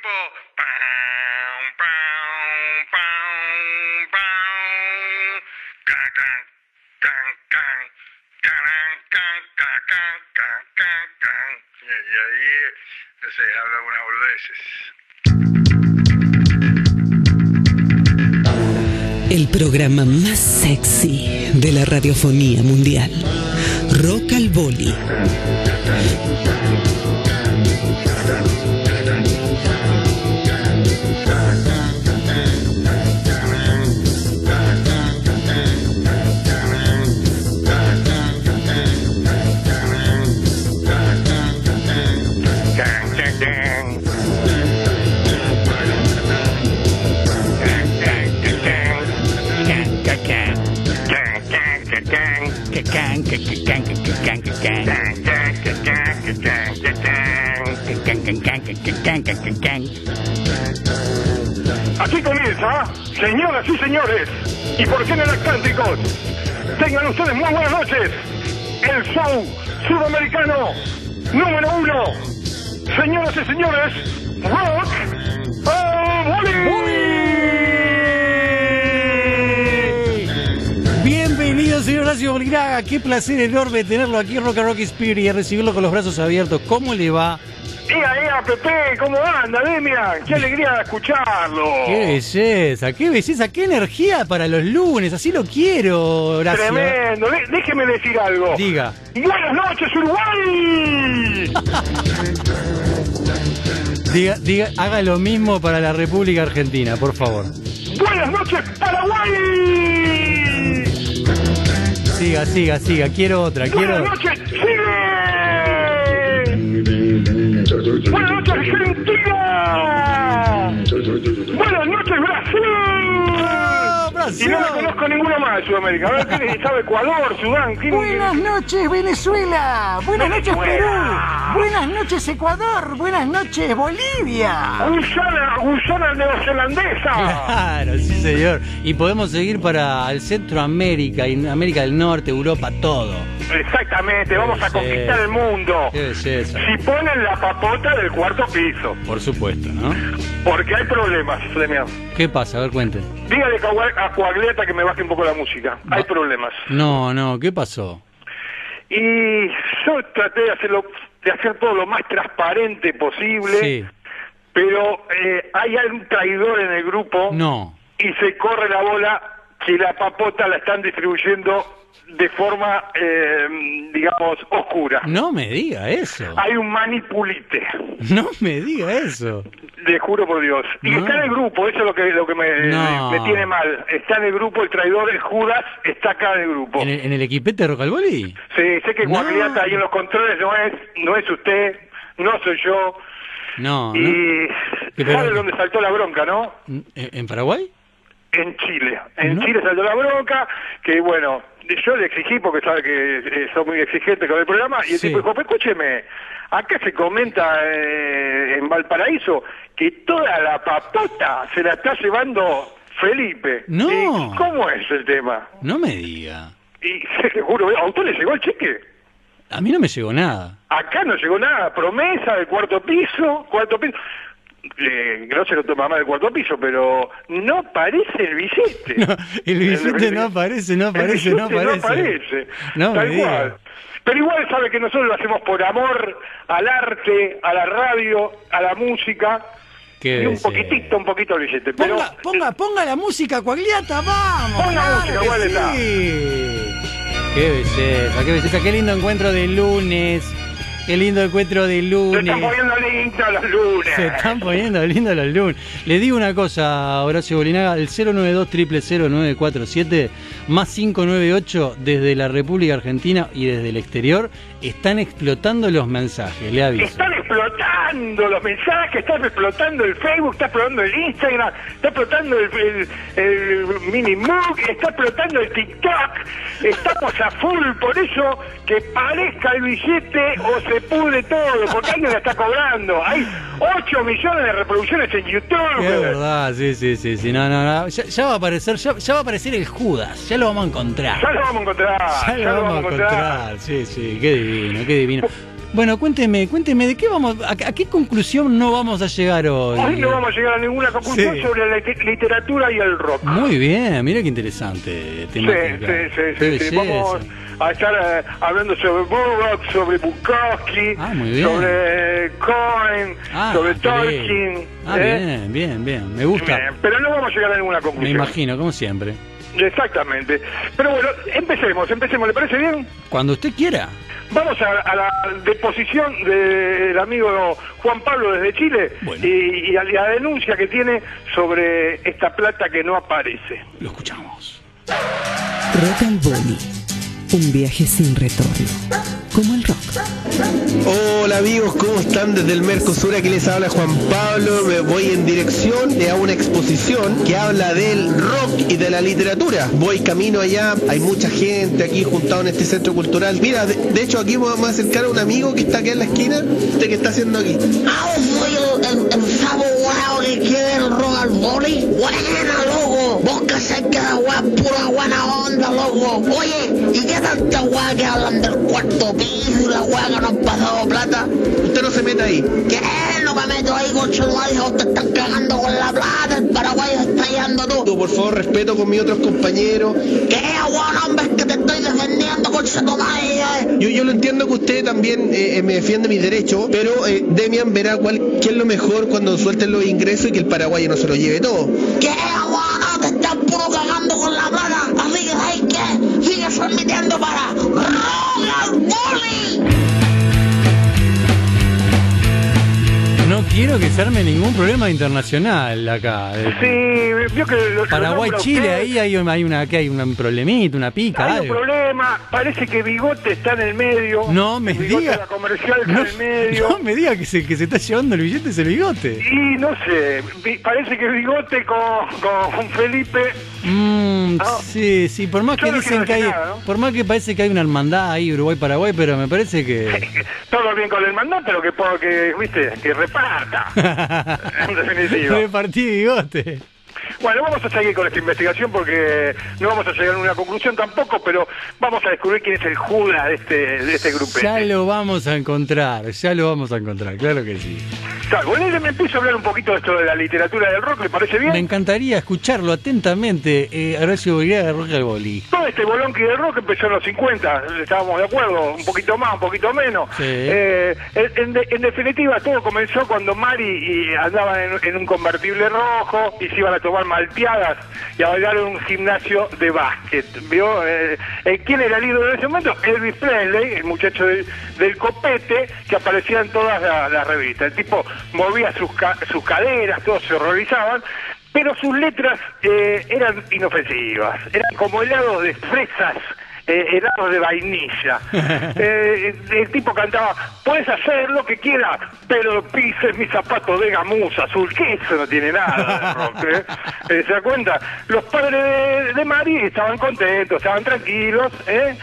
tipo. Pam, pam, pam, pam. Can, can, can, can. Caran, can, can, can, can, can, can. Y ahí, sé, habla unas boludeces. El programa más sexy de la radiofonía mundial. Rock al Boli. Aquí comienza, señoras y señores, y por géneros cánticos, tengan ustedes muy buenas noches, el show sudamericano número uno. Señoras y señores, Rock al señor Horacio. Qué placer enorme tenerlo aquí en Rock and Rock Spirit y recibirlo con los brazos abiertos. ¿Cómo le va? Ea, ea, Pepe, ¿cómo anda, Demian? Qué alegría escucharlo. Qué belleza, qué belleza, qué energía para los lunes. Así lo quiero, Horacio. Tremendo, déjeme decir algo. Diga. Buenas noches, Uruguay. Diga, diga, haga lo mismo para la República Argentina, por favor. Buenas noches, Paraguay. Siga, siga, siga. Quiero otra, quiero. Buenas noches, Chile. Buenas noches, Argentina. Y no me conozco ninguna más de Sudamérica. A ver, ¿quién sabe Ecuador, Sudán? ¿Quién- Buenas noches Venezuela, buenas noches Perú, buenas noches Ecuador, buenas noches Bolivia. Guyana, Guyana neozelandesa. Claro, sí, señor. Y podemos seguir para el Centroamérica, y América del Norte, Europa, todo. Exactamente, vamos a conquistar el mundo. Qué. Si ponen la papota del cuarto piso, Por supuesto, ¿no? porque hay problemas, Demian. ¿Qué pasa? A ver, cuente. Dígale a Coagliata que me baje un poco la música. Hay Va- problemas. No, no, ¿qué pasó? Y yo traté de hacerlo, de hacer todo lo más transparente posible, Sí. pero eh, hay un traidor en el grupo No. y se corre la bola que la papota la están distribuyendo de forma, eh, digamos, oscura. No me diga eso. Hay un manipulite. No me diga eso. Le juro por Dios. Y No. está en el grupo, eso es lo que, lo que me, No. me tiene mal. Está en el grupo, el traidor, el Judas, está acá en el grupo. ¿En el, en el equipete de Rocalboli? Sí, sé que No. Guagliata ahí en los controles no es, no es usted, no soy yo. No, y no. ¿Qué, pero- sabe dónde saltó la bronca, ¿no? ¿En, en Paraguay? En Chile. En. Chile saltó la bronca, que bueno, yo le exigí porque sabe que eh, soy muy exigente con el programa, y el Sí. tipo dijo, "Pero escúcheme, acá se comenta eh, en Valparaíso que toda la papota se la está llevando Felipe. No. ¿Y ¿Cómo es el tema? No me diga. Y se juro, ¿a usted le llegó el cheque? A mí no me llegó nada. Acá no llegó nada, promesa del cuarto piso, cuarto piso. Eh, no se lo toma más del cuarto piso, pero no aparece el billete. No, el billete no aparece, no El aparece, no aparece. aparece. No Tal cual. Pero igual sabe que nosotros lo hacemos por amor al arte, a la radio, a la música. Qué y un poquitito, un poquito el billete. Pero Ponga, ponga, ponga la música, Coagliata, vamos. Ponga claro música, que Coagliata. sí. Qué belleza, qué belleza, qué lindo encuentro de lunes. Qué lindo encuentro de se lunes. están poniendo lindos los lunes. Se están poniendo lindos los lunes. Le digo una cosa, Horacio Bolinaga, el 092 947 más 598 desde la República Argentina y desde el exterior están explotando los mensajes, le aviso. Están explotando los mensajes, está explotando el Facebook, está explotando el Instagram, está explotando el, el, el Minimoog, está explotando el TikTok. Estamos a full, por eso que parezca el billete o se pudre todo, porque alguien la está cobrando. Hay 8 millones de reproducciones en YouTube. Es verdad, sí, sí, sí, sí, no, no, no. Ya, ya va a aparecer, ya, ya va a aparecer el Judas, ya lo vamos a encontrar. Ya lo vamos a encontrar. Ya lo vamos a encontrar, sí, sí, qué divino, qué divino. Bueno, cuénteme, cuénteme, ¿de qué vamos, a, a qué conclusión no vamos a llegar hoy? Hoy no vamos a llegar a ninguna conclusión Sí. sobre la lit- literatura y el rock. Muy bien, mira qué interesante Sí, temática. sí, sí, sí, sí. Vamos a estar eh, hablando sobre Burroughs, sobre Bukowski, Ah, muy bien. sobre Cohen, Ah, sobre Tolkien. Ah, ¿eh? bien, bien, bien, me gusta. Bien, Pero no vamos a llegar a ninguna Me conclusión. imagino, como siempre. Exactamente. Pero bueno, empecemos, empecemos, ¿le parece bien? Cuando usted quiera. Vamos a, a la deposición del amigo Juan Pablo desde Chile Bueno. y, y a la denuncia que tiene sobre esta plata que no aparece. Lo escuchamos. Rock. Un viaje sin retorno. Como el rock. Hola amigos, ¿cómo están? Desde el Mercosur aquí les habla Juan Pablo, me voy en dirección de a una exposición que habla del rock y de la literatura. Voy camino allá, hay mucha gente aquí juntado en este centro cultural. Mira, de, de hecho aquí vamos a acercar a un amigo que está aquí en la esquina, ¿usted qué está haciendo aquí? Ah, guau que quiere el rock al boli. Buena, loco. Vos que sé que la weá es pura buena onda, loco. Oye, ¿y qué tanta weá que hablan del cuarto piso y la weá que nos han pasado plata? Usted no se meta ahí. ¿Qué? No me meto ahí, coche madre, te están cagando con la plata, el Paraguay se está yendo tú. Por favor, respeto con mis otros compañeros. ¿Qué, weón, hombre, es que te estoy defendiendo, coche tu madre? eh? Yo, yo lo entiendo que usted también eh, eh, me defiende mis derechos, pero eh, Demian verá cuál, qué es lo mejor cuando suelten los ingresos y que el paraguayo no se lo lleve todo. ¿Qué, quiero que se arme ningún problema internacional acá. Eh, Sí, vio que lo- Paraguay, Chile, ahí hay, un- hay una, que hay un problemita, una pica. Hay un algo. problema, parece que Bigote está en el medio. No me diga. La comercial está No, en el medio. no me diga que se, que se está llevando el billete ese bigote. Y no sé, parece que Bigote con, con Felipe. Mm, sí, sí, por más que dicen que hay, decir nada, ¿no? por más que parece que hay una hermandad ahí Uruguay-Paraguay, pero me parece que... Todo bien con el mandato, pero que, que, viste, que reparta. en definitiva. Repartí bigote. Bueno, vamos a seguir con esta investigación porque no vamos a llegar a una conclusión tampoco, pero vamos a descubrir quién es el Judas de este, de este grupo. Ya lo vamos a encontrar, ya lo vamos a encontrar, claro que sí. Bueno, me empiezo a hablar un poquito de esto de la literatura del rock, ¿le parece bien? Me encantaría escucharlo atentamente, eh, Horacio Bolívar de Rock al Boli. Todo este bolonqui del rock empezó en los 50, estábamos de acuerdo, un poquito más, un poquito menos. Sí. Eh, en, de- definitiva, todo comenzó cuando Mari y andaba en, en un convertible rojo y se iban a tomar malteadas y a bailar un gimnasio de básquet. ¿Vio? Eh, eh, ¿Quién era el ídolo en ese momento? Elvis Presley, el muchacho del, copete que aparecía en todas la- las revistas. El tipo movía sus, sus caderas, todos se horrorizaban. Pero sus letras eh, eran inofensivas, eran como helados de fresas eh, helados de vainilla. Eh, el tipo cantaba, puedes hacer lo que quieras, pero pises mi zapato de gamuza azul, que eso no tiene nada de rock, ¿eh? Eh, ¿Se da cuenta? Los padres de, de Mari estaban contentos, estaban tranquilos, ¿eh?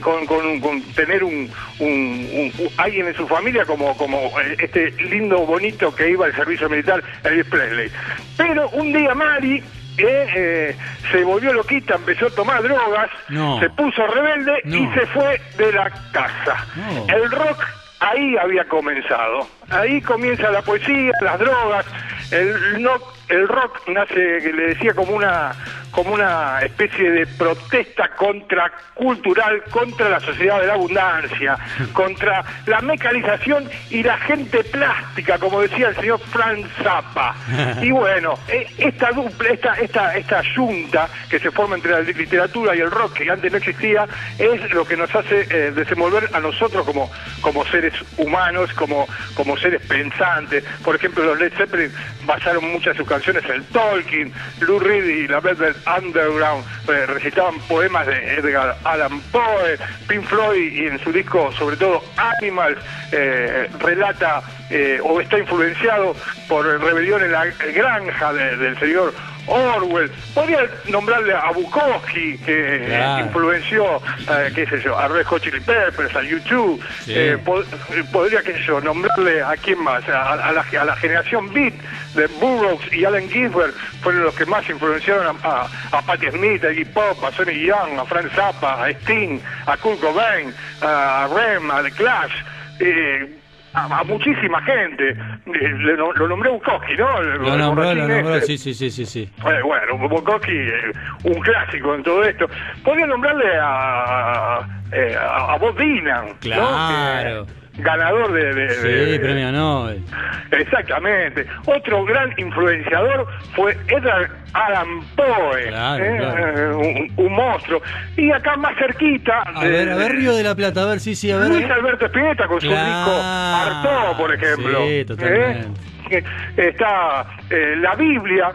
Con, con- con tener un, un- un- un- alguien en su familia como, como este lindo, bonito que iba al servicio militar, Elvis Presley. Pero un día Mari eh, se volvió loquita, empezó a tomar drogas, No. se puso rebelde y se fue de la casa. No. El rock ahí había comenzado. Ahí comienza la poesía, las drogas. El, no, el rock nace, le decía, como una como una especie de protesta contracultural contra la sociedad de la abundancia, contra la mecanización y la gente plástica, como decía el señor Frank Zappa. Y bueno, eh, esta dupla, esta, esta, esta yunta que se forma entre la literatura y el rock, que antes no existía, es lo que nos hace eh, desenvolver a nosotros como, como seres humanos, como, como seres pensantes. Por ejemplo, los Led Zeppelin basaron muchas de sus canciones en Tolkien, Lou Reed y la Velvet Underground eh, recitaban poemas de Edgar Allan Poe, Pink Floyd y en su disco, sobre todo Animals, eh, relata eh, o está influenciado por Rebelión en la Granja de- del señor Orwell. Podría nombrarle a Bukowski, que Claro. influenció, eh, qué sé yo, a Red Hot Chili Peppers, a YouTube. Sí. Eh, eh, podría, qué sé yo, nombrarle a quién más, a, a la, a la generación Beat de Burroughs y Allen Ginsberg, fueron los que más influenciaron a, a, a Patti Smith, a Iggy Pop, a Sonny Young, a Frank Zappa, a Sting, a Kurt Cobain, a Rem, a The Clash. eh, a, a muchísima gente. Eh, le no- lo nombré Bukowski, ¿no? El- Lo nombró, lo nombró, ese. sí, sí, sí, sí, sí. Eh, bueno, Bukowski, eh, un clásico en todo esto. Podría nombrarle a, eh, a, a Bob Dylan. Claro. Ganador de, de- Sí, de- premio Nobel. Exactamente. Otro gran influenciador fue Edgar Allan Poe, Claro, ¿eh? claro. Un, un monstruo. Y acá más cerquita, A ver, a ver, Río de la Plata, a ver, sí, sí, a ver. Luis Alberto Spinetta con su disco Artaud, por ejemplo. Sí, totalmente. ¿Eh? Está eh, la Biblia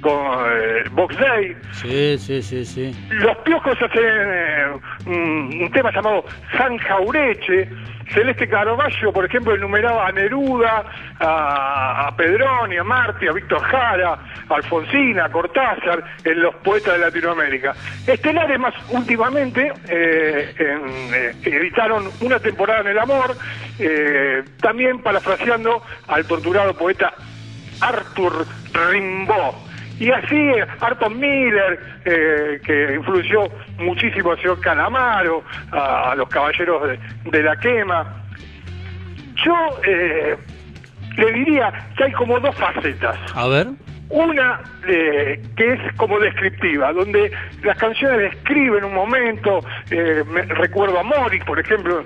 con eh, Box Day. Sí, sí, sí, sí. Los piojos hacen eh, un, un tema llamado San Jaureche. Celeste Carballo, por ejemplo, enumeraba a Neruda, a, a Pedroni, a Marti, a Víctor Jara, a Alfonsina, a Cortázar, en los poetas de Latinoamérica. Estelares más últimamente eh, en, eh, editaron Una temporada en el amor, también parafraseando al torturado poeta Arthur Rimbaud. Y así Arton Miller, eh, que influyó muchísimo al señor Calamaro, a, a los caballeros de, de la quema. Yo eh, le diría que hay como dos facetas. A ver. Una eh, que es como descriptiva, donde las canciones describen un momento, me- recuerdo a Morris, por ejemplo,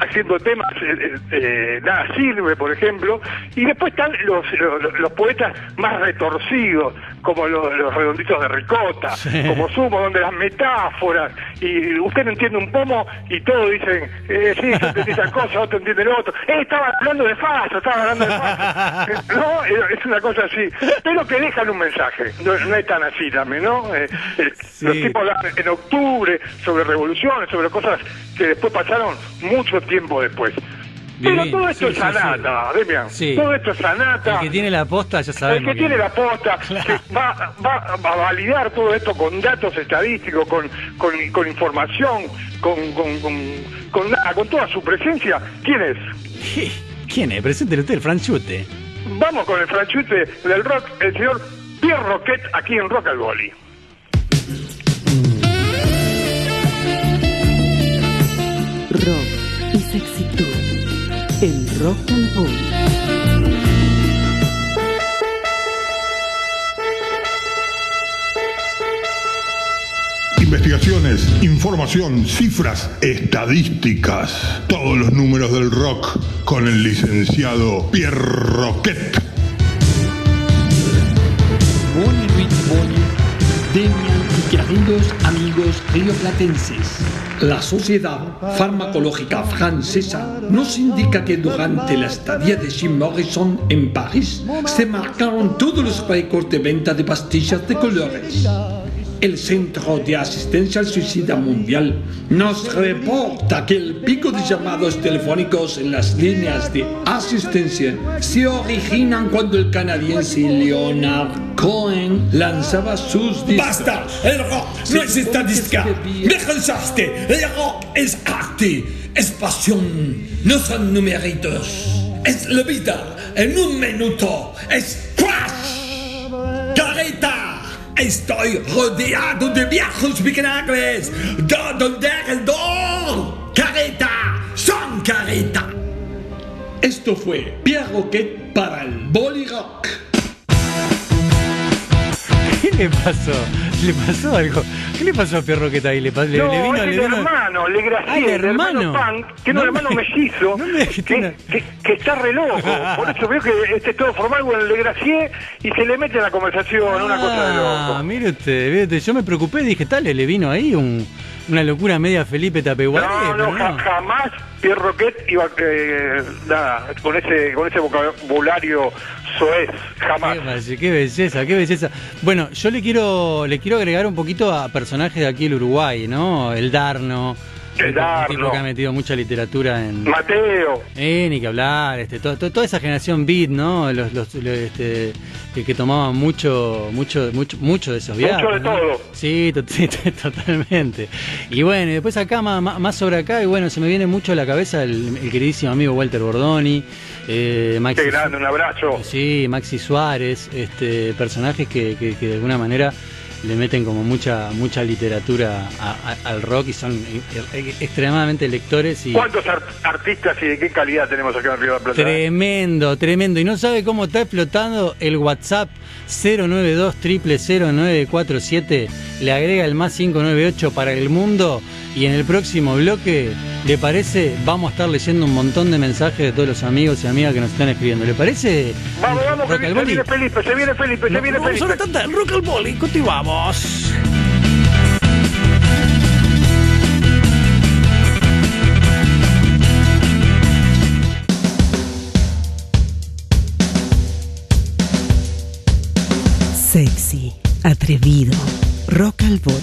haciendo temas, eh, eh, Nada sirve, por ejemplo, y después están los, los, los poetas más retorcidos, como los, los redonditos de ricota, Sí. como Sumo, donde las metáforas, y usted no entiende un pomo y todos dicen, eh, sí, yo entendí esta cosa, otro entiende lo otro, eh, estaba hablando de Faso, estaba hablando de Faso. No, eh, es una cosa así, pero que dejan un mensaje, no, no es tan así también, ¿no? Eh, eh, Sí. Los tipos hablan en octubre sobre revoluciones, sobre cosas que después pasaron mucho tiempo después. Pero todo esto sí, es sí, sí. Demian. Sí. Todo esto es sanata. El que tiene la posta ya El sabemos. que tiene la posta, Claro. que va, va- va a validar todo esto con datos estadísticos, con, con, con información, con, con, con, con nada, con toda su presencia, ¿quién es? ¿Quién es? Preséntele usted, el franchute. Vamos con el franchute del rock, el señor Pierre Roquet, aquí en Rock al Boli. Rock y sexitud en Rock and Roll. Investigaciones, información, cifras, estadísticas, todos los números del rock con el licenciado Pierre Roquet. Queridos amigos rioplatenses. La Sociedad Farmacológica Francesa nos indica que durante la estadía de Jim Morrison en París se marcaron todos los récords de venta de pastillas de colores. El Centro de Asistencia al Suicida Mundial nos reporta que el pico de llamados telefónicos en las líneas de asistencia se originan cuando el canadiense Leonard Cohen lanzaba sus discos. ¡Basta! El rock no es estadística. Me cansaste. El rock es arte, es pasión, no son numeritos. Es la vida en un minuto. Es. Estoy rodeado de viejos migrables. Todo alrededor. Careta. Son careta. Esto fue Pierre Roquet para el Bolly Rock. ¿Qué le pasó? ¿Le pasó algo? ¿Qué le pasó a Pierro que está ahí? ¿Le, le, no, le vino, es le el vino- hermano, Le Ah, el el hermano hermano. Punk, que no, No el hermano me- mellizo, no me que, una- que- que está re loco. Por eso veo que este es todo formal con el Le Gracier y se le mete en la conversación una cosa de Ah, loco. mire usted, mire usted, yo me preocupé, dije, tal, le vino ahí un- una locura media Felipe Tapeguaré. No, no, ja- jamás Pierre Roquet iba eh, nada, con ese con ese vocabulario soez, jamás. Qué, qué belleza, qué belleza. Bueno, yo le quiero le quiero agregar un poquito a personajes de aquí del Uruguay, ¿no? El Darno. El Un Darno. tipo que ha metido mucha literatura en. Mateo, Eh, ni que hablar, este, to- to- toda esa generación beat, ¿no? Los, los, los, este, que, que tomaban mucho, mucho, mucho, mucho de esos viajes. Mucho de ¿no? todo. Sí, to- sí, to- totalmente. Y bueno, y después acá, más, más- más sobre acá, y bueno, se me viene mucho a la cabeza el, el queridísimo amigo Walter Bordoni, eh, Maxi, qué grande, un abrazo. sí, Maxi Suárez, este, personajes que, que- que de alguna manera le meten como mucha mucha literatura a- a- al rock y son eh, eh, extremadamente lectores y ¿Cuántos ar- artistas y de qué calidad tenemos acá en Río de la Plata? tremendo, tremendo. Y no sabe cómo está explotando el WhatsApp 092 0947 le agrega el más 598 para el mundo y en el próximo bloque, ¿le parece? Vamos a estar leyendo un montón de mensajes de todos los amigos y amigas que nos están escribiendo. ¿Le parece? Vamos, vamos, que Rock al se viene Felipe, se viene Felipe, se No, viene Felipe. ver tanta- rock al boli, continuamos. Sexy, atrevido, rock al boli,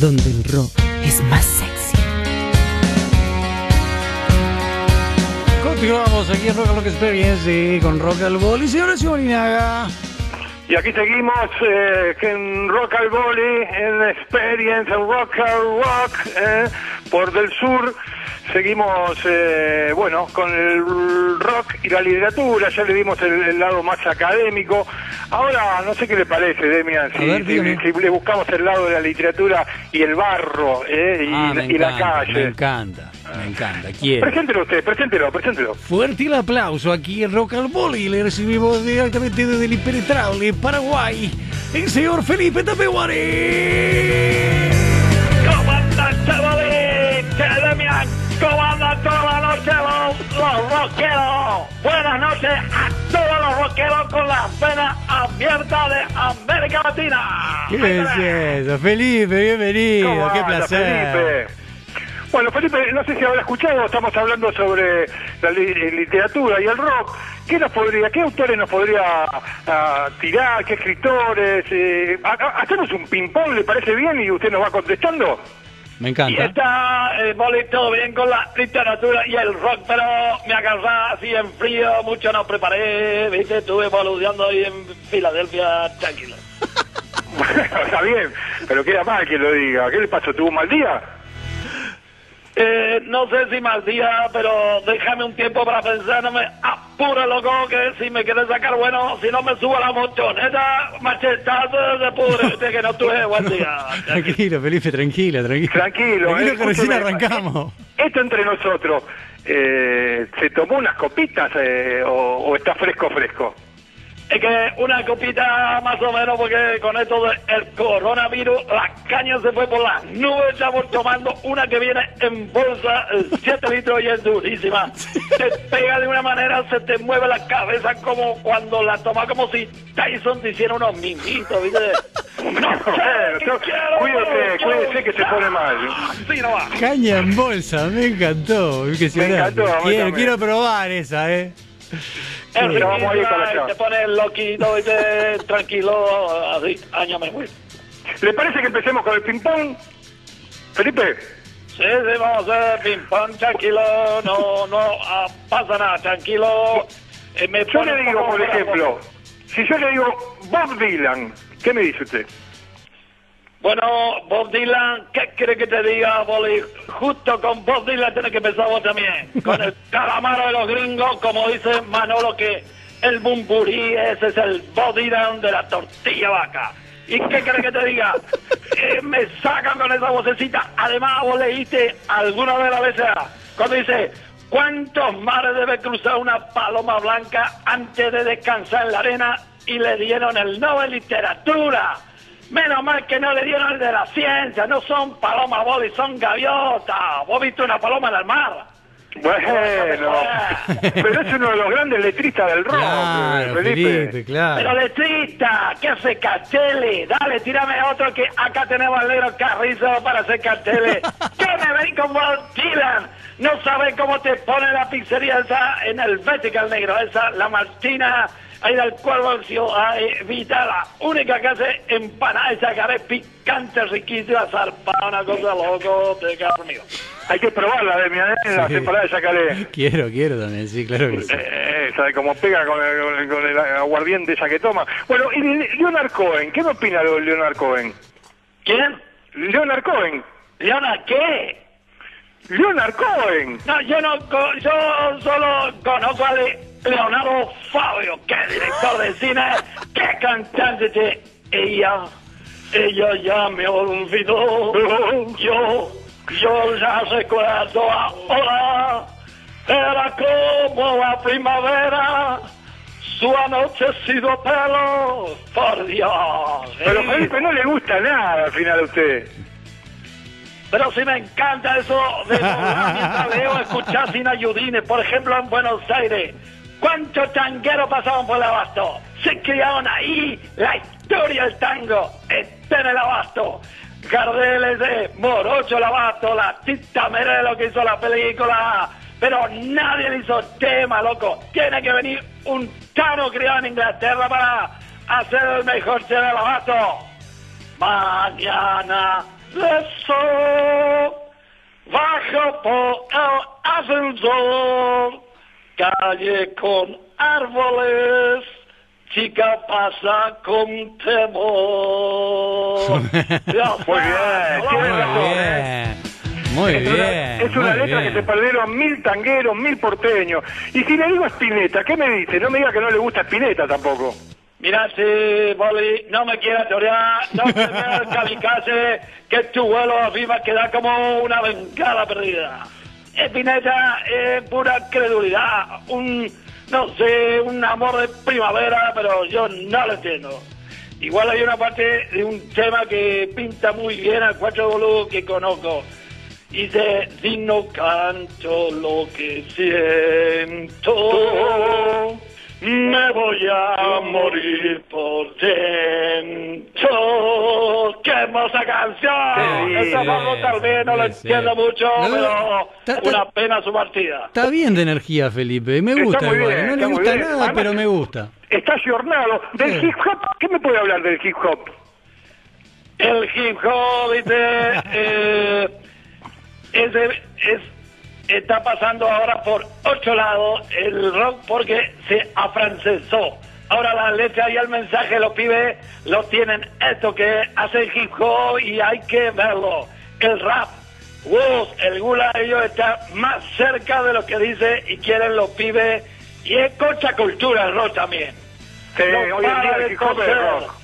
donde el rock es más Continuamos aquí en Rock and Rock Experience con Rock al boli. Señora Simolinaga. Y aquí seguimos eh, en Rock al Volley, en Experience, en Rock al Rock, eh, por del sur. Seguimos, eh, bueno, con el rock y la literatura, ya le dimos el, el lado más académico. Ahora, no sé qué le parece, Demian, si, A ver, si- dígame. si le buscamos el lado de la literatura y el barro, eh, y, Ah, la- me y la encanta, Me calle. encanta, me encanta, quiero. Preséntelo usted, preséntelo, preséntelo. Fuerte el aplauso aquí en Rock al Boli. Le recibimos directamente desde el impenetrable Paraguay el señor Felipe Tapeguare. ¿Cómo andan, chavales? Demian, ¿cómo andan toda la noche los, los rockeros? Buenas noches a todos los rockeros con las venas abiertas de América Latina. ¿Qué es eso? Felipe, bienvenido. ¿Cómo Qué placer. Felipe? Bueno, Felipe, no sé si habrá escuchado, estamos hablando sobre la eh, literatura y el rock. ¿Qué nos podría, qué autores nos podría ah, tirar, qué escritores? Eh, ha- ha- hacemos un ping-pong, ¿le parece bien? Y usted nos va contestando. Me Y encanta. está el boli todo bien con la literatura y el rock, pero me agarra así en frío, mucho no preparé, viste, estuve boludeando ahí en Filadelfia, tranquilo. Está bien, pero queda mal que lo diga. ¿Qué le pasó? ¿Tuvo un mal día? Eh, no sé si mal día, pero déjame un tiempo para pensar, no me apura, loco, que si me quieres sacar bueno, si no me subo a la motoneta, machetazo de pudre, que no tuve buen día. Tranquilo, Felipe, tranquilo, tranquilo. Tranquilo, Tranquilo eh, que recién arrancamos. Esto entre nosotros, eh, ¿se tomó unas copitas eh, o, o está fresco, fresco? Es que una copita más o menos, porque con esto del coronavirus, la caña se fue por las nubes. Estamos tomando una que viene en bolsa, 7 litros y es durísima. Te pega de una manera, se te mueve la cabeza como cuando la toma, como si Tyson te hiciera unos mimitos, ¿viste? No sé, Bueno, ¿qué to- quiero? cuídese, que se pone mal. Sí, no va. Caña en bolsa, me encantó. impresionante. encantó, quiero, quiero probar esa, ¿eh? Pero vamos a ir y te pones loquito, ¿viste? Tranquilo, así, año me voy. ¿Le parece que empecemos con el ping-pong? Felipe, Sí, sí, vamos a hacer ping-pong, tranquilo, no, no ah, pasa nada, tranquilo. Eh, me yo le digo, por ejemplo, si yo le digo Bob Dylan, ¿qué me dice usted? Bueno, Bob Dylan, ¿qué quiere que te diga, Boli? Justo con Bob Dylan tienes que empezar vos también. Con el calamaro de los gringos, como dice Manolo, que el bumburí, ese es el Bob Dylan de la tortilla vaca. ¿Y qué quiere que te diga? Eh, me sacan con esa vocecita. Además, vos leíste alguna de las veces cuando dice, ¿cuántos mares debe cruzar una paloma blanca antes de descansar en la arena? Y le dieron el Nobel Literatura. Menos mal que no le dieron el de la ciencia, no son palomas, Bobby, son gaviotas. ¿Vos viste una paloma en el mar? Bueno, pero es uno de los grandes letristas del rock, Claro, Felipe. Felipe, Pero claro. letrista, ¿qué hace carteles? Dale, tírame otro que acá tenemos al negro Carrizo para hacer carteles. ¿Qué me ven con Bob Dylan? No sabes cómo te pone la pizzería esa en el Vertical negro, esa, la Martina, ahí del cuervo, ahí, Vita, la única que hace empanada esa cara picante, riquísima, zarpada, una cosa loco, te conmigo. Hay que probarla, de mi las Sí. empanadas de Yacaré. Quiero, quiero también, sí, claro que sí. Eh, sabe cómo pega con el, con el- con el aguardiente esa que toma. Bueno, y Leonard Cohen, ¿qué me opina de Leonard Cohen? ¿Quién? Leonard Cohen. ¿Leona qué? Leonard Cohen. No, yo no, yo solo conozco a Le- Leonardo Fabio, que es director de cine, que es cantante de ella. ella ya me olvidó. Yo, yo ya recuerdo ahora. Era como la primavera. Su anochecido pelo, por Dios. Pero Felipe no le gusta nada al final a usted. Pero sí me encanta eso de volar mientras leo, escuchar sin ayudines. Por ejemplo, en Buenos Aires, ¿cuántos tangueros pasaban por el abasto? Se criaron ahí. La historia del tango está en el abasto. Gardel es de Morocho el abasto, la Tita Merelo que hizo la película. Pero nadie le hizo tema, loco. Tiene que venir un tano criado en Inglaterra para hacer el mejor tema del abasto. Mañana beso, bajo por el ascensor, calle con árboles, chica pasa con temor. Muy bien, tiene razón, Bien. Muy Es una- bien. Es una muy letra bien. que se perdieron mil tangueros, mil porteños. Y si le digo a Spinetta, ¿qué me dice? No me diga que no le gusta Spinetta tampoco. Mira, si Boli no me quieras teoría, no te veas kamikaze, que tu vuelo arriba queda como una bengala perdida. Espineta es pura credulidad, un, no sé, un amor de primavera, pero yo no lo entiendo. Igual hay una parte de un tema que pinta muy bien al cuatro boludo que conozco. Dice, si no canto lo que siento, me voy a morir por dentro. ¡Qué hermosa canción! Bien, tal vez no lo entiendo mucho, No, pero ta- ta- una pena su partida. Está bien de energía, Felipe. Me Está gusta muy igual. bien, no le gusta nada, Además- pero me gusta. Está ayornado. Del Sí. hip hop, ¿qué me puede hablar del hip hop? El hip hop, dice, eh, es, de- es- está pasando ahora por ocho lados el rock porque se afrancesó. Ahora la letra y el mensaje los pibes lo tienen esto que hace el hip hop y hay que verlo. El rap, el gula ellos está más cerca de lo que dice y quieren los pibes y es contra cultura el rock también. Sí, No hoy en para día de el hip hop es coser. rock.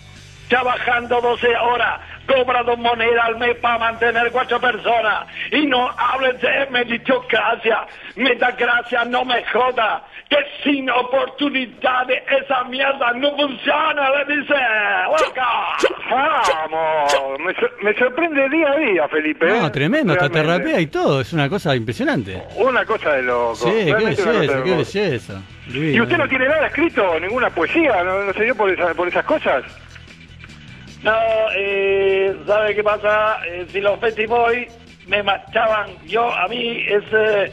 Trabajando 12 horas, cobra dos monedas al mes para mantener cuatro personas. Y no hablen de meritocracia, metacracia, no me joda. Que sin oportunidades esa mierda no funciona, le dice. Vamos, me, me sorprende día a día, Felipe. No, ¿eh? tremendo. Hasta te Realmente. rapea y todo. Es una cosa impresionante. Una cosa de loco. Sí, qué realmente cosa belleza, qué. ¿Y usted no tiene nada escrito, ninguna poesía? ¿No, no se dio por, esa- por esas cosas? No, eh, ¿sabe qué pasa? Eh, si los Betty Boys me marchaban, yo, a mí ese,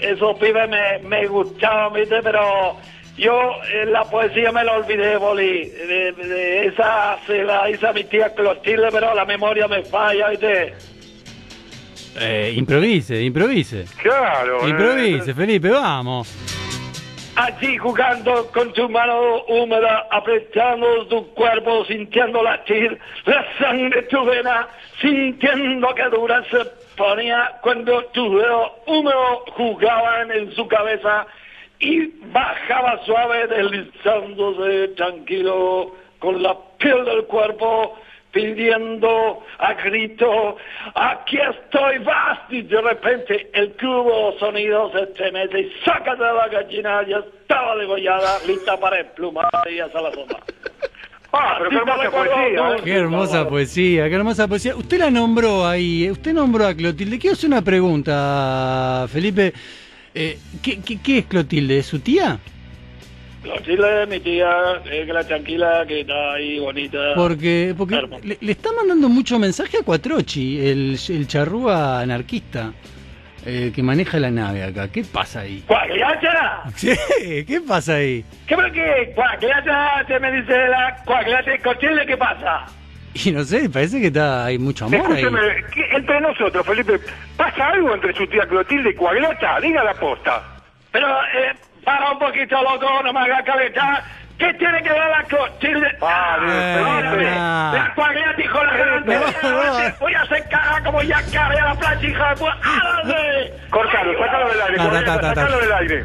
esos pibes me, me gustaban, ¿viste? Pero yo eh, la poesía me la olvidé, Boli. De, de esa se la hice a mi tía Clotilde, pero la memoria me falla, ¿viste? Eh, improvise, improvise. Claro. eh, Improvise, Felipe, vamos. Allí jugando con tu mano húmeda, apretando tu cuerpo, sintiendo latir la sangre de tu vena, sintiendo que dura se ponía cuando tu dedo húmedo jugaban en su cabeza y bajaba suave deslizándose tranquilo con la piel del cuerpo pidiendo a grito, aquí estoy, basta, y de repente el cubo sonido se estremece y sácate de la gallina, ya estaba degollada, lista para emplumar y hacer la sopa. Ah, pero qué hermosa poesía. ¿eh? Qué hermosa poesía, qué hermosa poesía. Usted la nombró ahí, eh, usted nombró a Clotilde. Quiero hacer una pregunta, Felipe. Eh, ¿qué, qué, qué es Clotilde? ¿Es su tía? Clotilde, mi tía, que la tranquila, que está ahí bonita. Porque, porque le, le está mandando mucho mensaje a Cuatrochi, el, el charrúa anarquista eh, que maneja la nave acá. ¿Qué pasa ahí? ¡Cuagliata! Sí, ¿Qué pasa ahí? ¿Qué por qué? ¡Cuagliata! Te me dice la cuagliata Clotilde, ¿qué pasa? Y no sé, parece que está hay mucho amor ahí. Escúcheme, ¿qué- entre nosotros, Felipe, ¿pasa algo entre su tía Clotilde y Coaglata? Diga la posta. Pero, eh, para un poquito, loco, no me hagas calentar. ¿Qué tiene que ver la Órale, Felipe. La hijo de la gran No, puta, no. Voy a hacer cara como ya cargué a la plancha, hija de puta. ¡Ándale! Cortalo, sácalo del aire, sácalo del aire.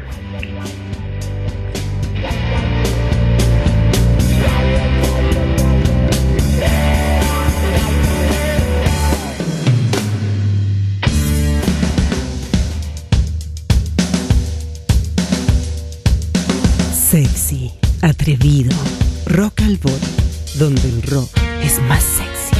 Atrevido, rock al bot, donde el rock es más sexy.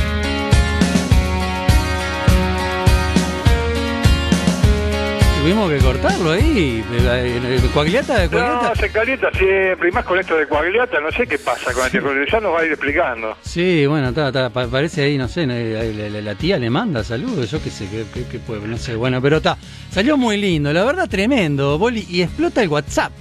Tuvimos que cortarlo ahí. eh, Coagliata, No, coagliata. se calienta siempre, y más con esto de coagliata, no sé qué pasa con este ya nos va a ir explicando. Sí, bueno, está, está, pa- parece ahí, no sé, no, eh, la, la- la tía le manda saludos, yo qué sé, qué, qué- qué puede, no sé, bueno, pero está, salió muy lindo, la verdad tremendo, Boli, y explota el WhatsApp.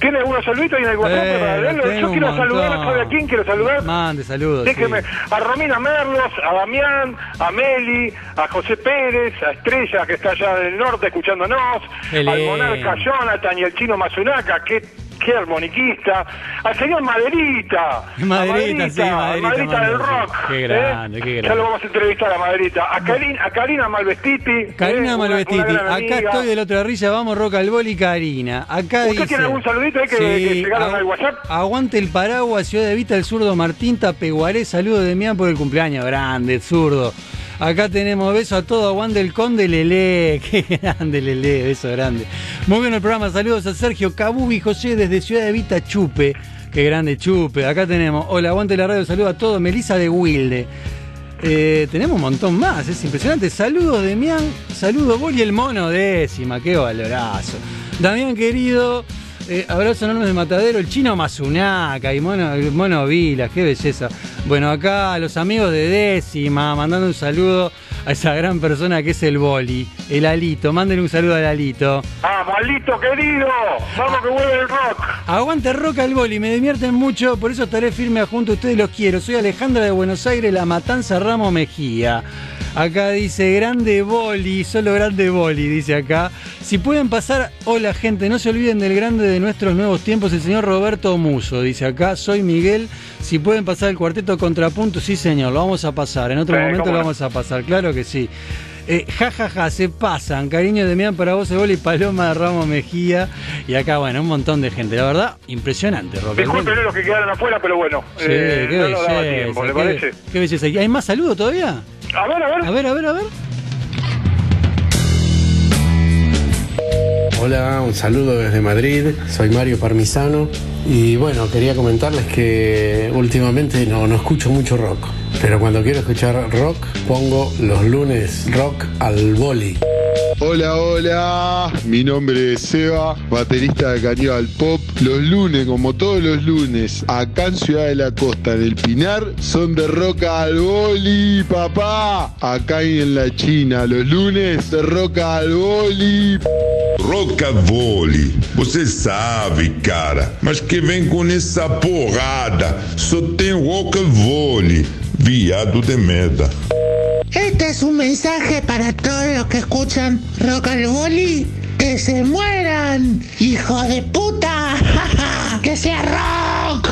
¿Tiene algunos saluditos ahí en el WhatsApp Eh, para leerlo? Yo quiero saludar, montón. ¿sabe a quién quiero saludar? Mande saludos. Déjeme, sí. a Romina Merlos, a Damián, a Meli, a José Pérez, a Estrella, que está allá del norte escuchándonos, al monarca Jonathan y el chino Mazunaca, que qué armoniquista, al señor Maderita, Maderita, a sí, Maderita, Maderita del rock. Qué ¿eh? grande, qué Ya grande. lo vamos a entrevistar a Maderita, a Karina, a Karina Malvestiti. Karina ¿eh? Una- Malvestiti, una gran acá estoy del otro de rilla, vamos roca al boli, Karina. Acá ¿Usted dice. tiene algún saludito ahí que- que llegaron al WhatsApp? Aguante el paraguas, Ciudad de Vista, el zurdo Martín Tapeguaré, saludo de Mian por el cumpleaños, grande, zurdo. Acá tenemos beso a todo, aguante el conde Lele, qué grande Lele, beso grande. Muy bien el programa, saludos a Sergio Cabubi José desde Ciudad de Vista, Chupe. Qué grande Chupe. Acá tenemos, hola, aguante la radio, saludo a todos, Melisa de Wilde. Eh, tenemos un montón más, es impresionante. Saludos de Mian, saludos Boli el mono décima, qué valorazo. Damián querido, eh, abrazo enorme de Matadero, el chino Mazunaca y mono, mono Vilas, qué belleza. Bueno, acá los amigos de décima, mandando un saludo a esa gran persona que es el Boli, el Alito. Mándenle un saludo al Alito. ¡Vamos, Alito querido! ¡Vamos que vuelve el rock! Aguante rock al boli, me divierten mucho, por eso estaré firme junto a ustedes, los quiero. Soy Alejandra de Buenos Aires, La Matanza Ramo Mejía. Acá dice grande boli, solo grande boli, dice acá. Si pueden pasar, hola gente, no se olviden del grande de nuestros nuevos tiempos, el señor Roberto Muso, dice acá. Soy Miguel, si pueden pasar el cuarteto contrapunto, sí señor, lo vamos a pasar. En otro Eh, momento lo no. vamos a pasar, claro que sí. Eh, ja, ja, ja, se pasan. Cariño de Mian para vos, Boli, Paloma de Ramos Mejía. Y acá, bueno, un montón de gente. La verdad, impresionante, Rock. Disculpen los que quedaron afuera, pero bueno, Sí, eh, qué no belleza. tiempo, ¿le qué, parece? qué belleza. ¿Y ¿Hay más saludos todavía? A ver, a ver. A ver, a ver, a ver. Hola, un saludo desde Madrid, soy Mario Parmisano y bueno, quería comentarles que últimamente no, no escucho mucho rock, pero cuando quiero escuchar rock pongo los lunes rock al boli. Hola, hola, mi nombre es Seba, baterista de Caníbal Pop. Los lunes, como todos los lunes, acá en Ciudad de la Costa, en el Pinar, son de roca al boli, papá. Acá y en la China, los lunes de roca al boli. Rocavole, você sabe, cara, mas que vem com essa porrada. Só tem rocavole, viado de merda. Este es un mensaje para todos los que escuchan Rock al Boli. ¡Que se mueran! ¡Hijo de puta! ¡Que sea rock!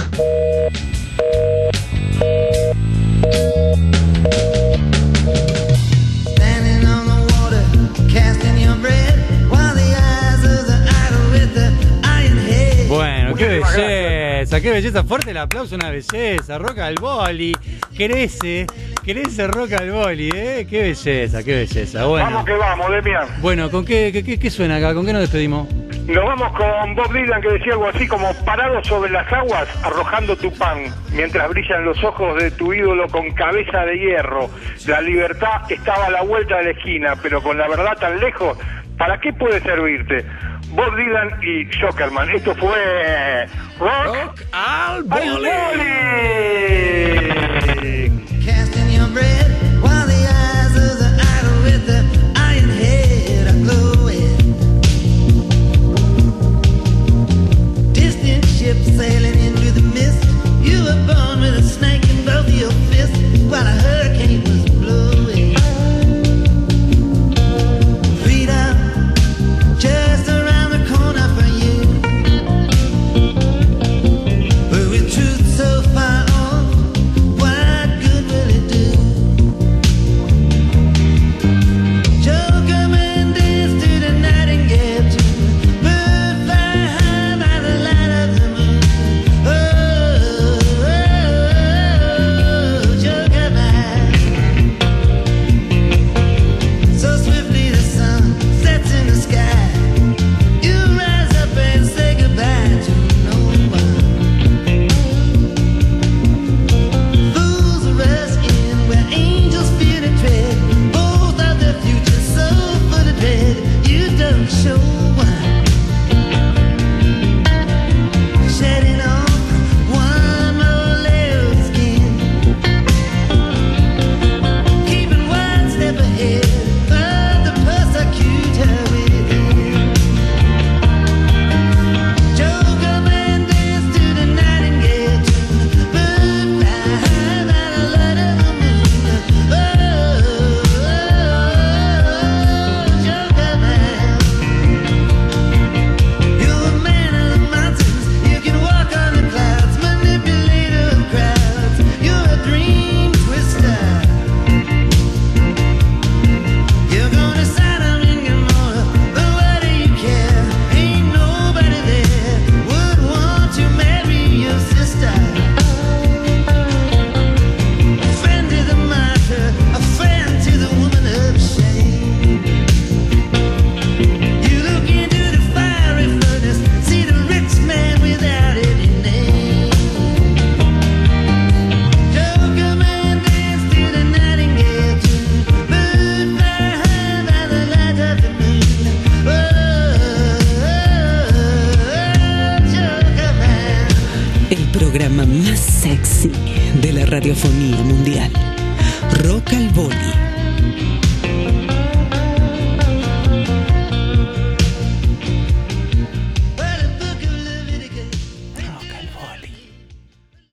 Belleza, qué belleza. Fuerte el aplauso, una belleza. Roca al boli. Crece, crece roca al boli, ¿eh? Qué belleza, qué belleza. Bueno, Vamos que vamos, Demian. bueno ¿con qué, qué, qué- qué suena acá? ¿Con qué nos despedimos? Nos vamos con Bob Dylan que decía algo así como parado sobre las aguas arrojando tu pan mientras brillan los ojos de tu ídolo con cabeza de hierro. La libertad estaba a la vuelta de la esquina, pero con la verdad tan lejos, ¿para qué puede servirte? Bob Dylan y Jockerman. Esto fue Rock, al Boli.